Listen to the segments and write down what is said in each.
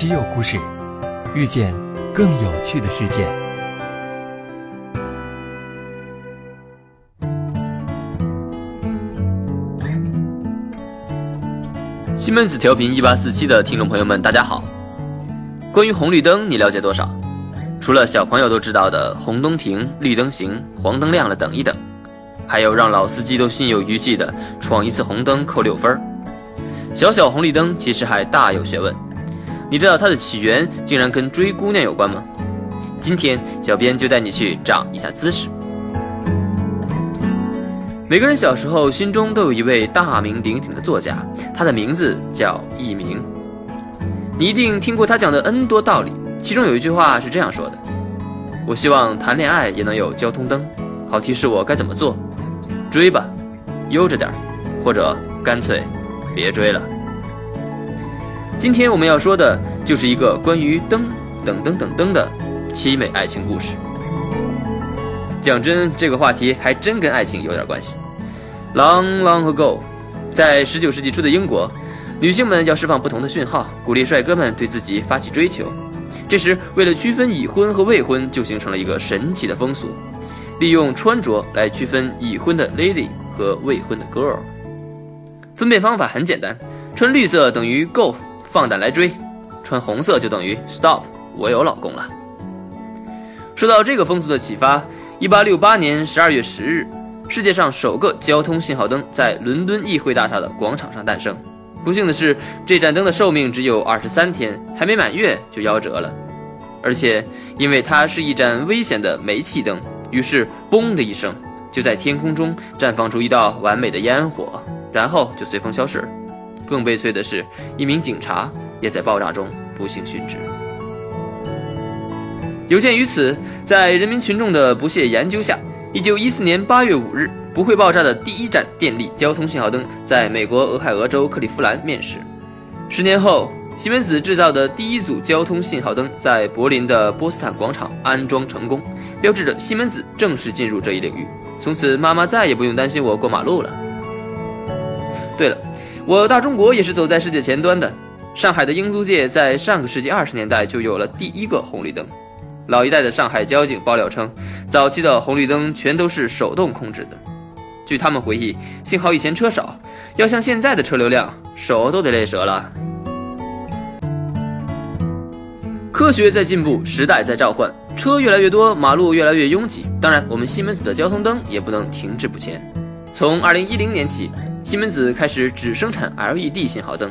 稀有故事，遇见更有趣的世界。西门子调频一八四七的听众朋友们，大家好。关于红绿灯，你了解多少？除了小朋友都知道的“红灯停，绿灯行，黄灯亮了等一等”，还有让老司机都心有余悸的“闯一次红灯扣六分”。小小红绿灯其实还大有学问。你知道它的起源竟然跟追姑娘有关吗？今天小编就带你去长一下姿势。每个人小时候心中都有一位大名鼎鼎的作家，他的名字叫佚名。你一定听过他讲的 N 多道理，其中有一句话是这样说的：“我希望谈恋爱也能有交通灯，好提示我该怎么做。追吧，悠着点或者干脆别追了。”今天我们要说的就是一个关于灯等等等灯的凄美爱情故事。讲真，这个话题还真跟爱情有点关系。Long long ago，在十九世纪初的英国，女性们要释放不同的讯号，鼓励帅哥们对自己发起追求。这时，为了区分已婚和未婚，就形成了一个神奇的风俗，利用穿着来区分已婚的 lady 和未婚的 girl。分辨方法很简单，穿绿色等于 go，放胆来追；穿红色就等于 stop，我有老公了。受到这个风俗的启发。一八六八年十二月十日，世界上首个交通信号灯在伦敦议会大厦的广场上诞生。不幸的是，这盏灯的寿命只有二十三天，还没满月就夭折了。而且，因为它是一盏危险的煤气灯，于是“嘣”的一声，就在天空中绽放出一道完美的烟火，然后就随风消失。更悲催的是，一名警察也在爆炸中不幸殉职。有鉴于此，在人民群众的不懈研究下，一九一四年八月五日，不会爆炸的第一盏电力交通信号灯在美国俄亥俄州克利夫兰面世。十年后，西门子制造的第一组交通信号灯在柏林的波斯坦广场安装成功，标志着西门子正式进入这一领域。从此，妈妈再也不用担心我过马路了。对了，我大中国也是走在世界前端的。上海的英租界在上个世纪二十年代就有了第一个红绿灯。老一代的上海交警爆料称，早期的红绿灯全都是手动控制的。据他们回忆，幸好以前车少，要像现在的车流量，手都得累折了。科学在进步，时代在召唤，车越来越多，马路越来越拥挤。当然，我们西门子的交通灯也不能停滞不前。从二零一零年起，西门子开始只生产 LED 信号灯，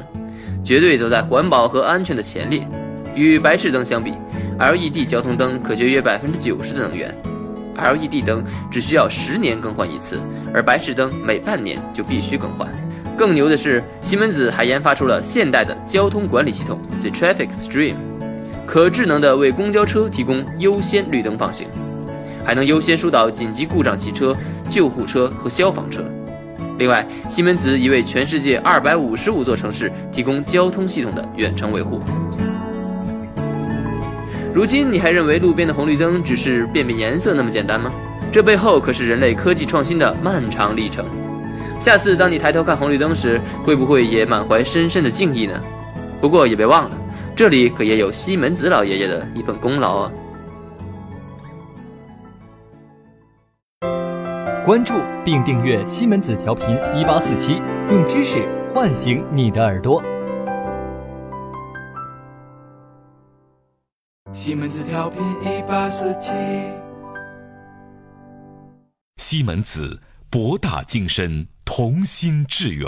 绝对走在环保和安全的前列。与白炽灯相比，LED 交通灯可节约百分之九十的能源，LED 灯只需要十年更换一次，而白炽灯每半年就必须更换。更牛的是，西门子还研发出了现代的交通管理系统 C Traffic Stream，可智能的为公交车提供优先绿灯放行，还能优先疏导紧急故障汽车、救护车和消防车。另外，西门子已为全世界二百五十五座城市提供交通系统的远程维护。如今你还认为路边的红绿灯只是变变颜色那么简单吗？这背后可是人类科技创新的漫长历程。下次当你抬头看红绿灯时，会不会也满怀深深的敬意呢？不过也别忘了，这里可也有西门子老爷爷的一份功劳啊！关注并订阅西门子调频一八四七，用知识唤醒你的耳朵。西门子调频一八四七，西门子博大精深，同心致远。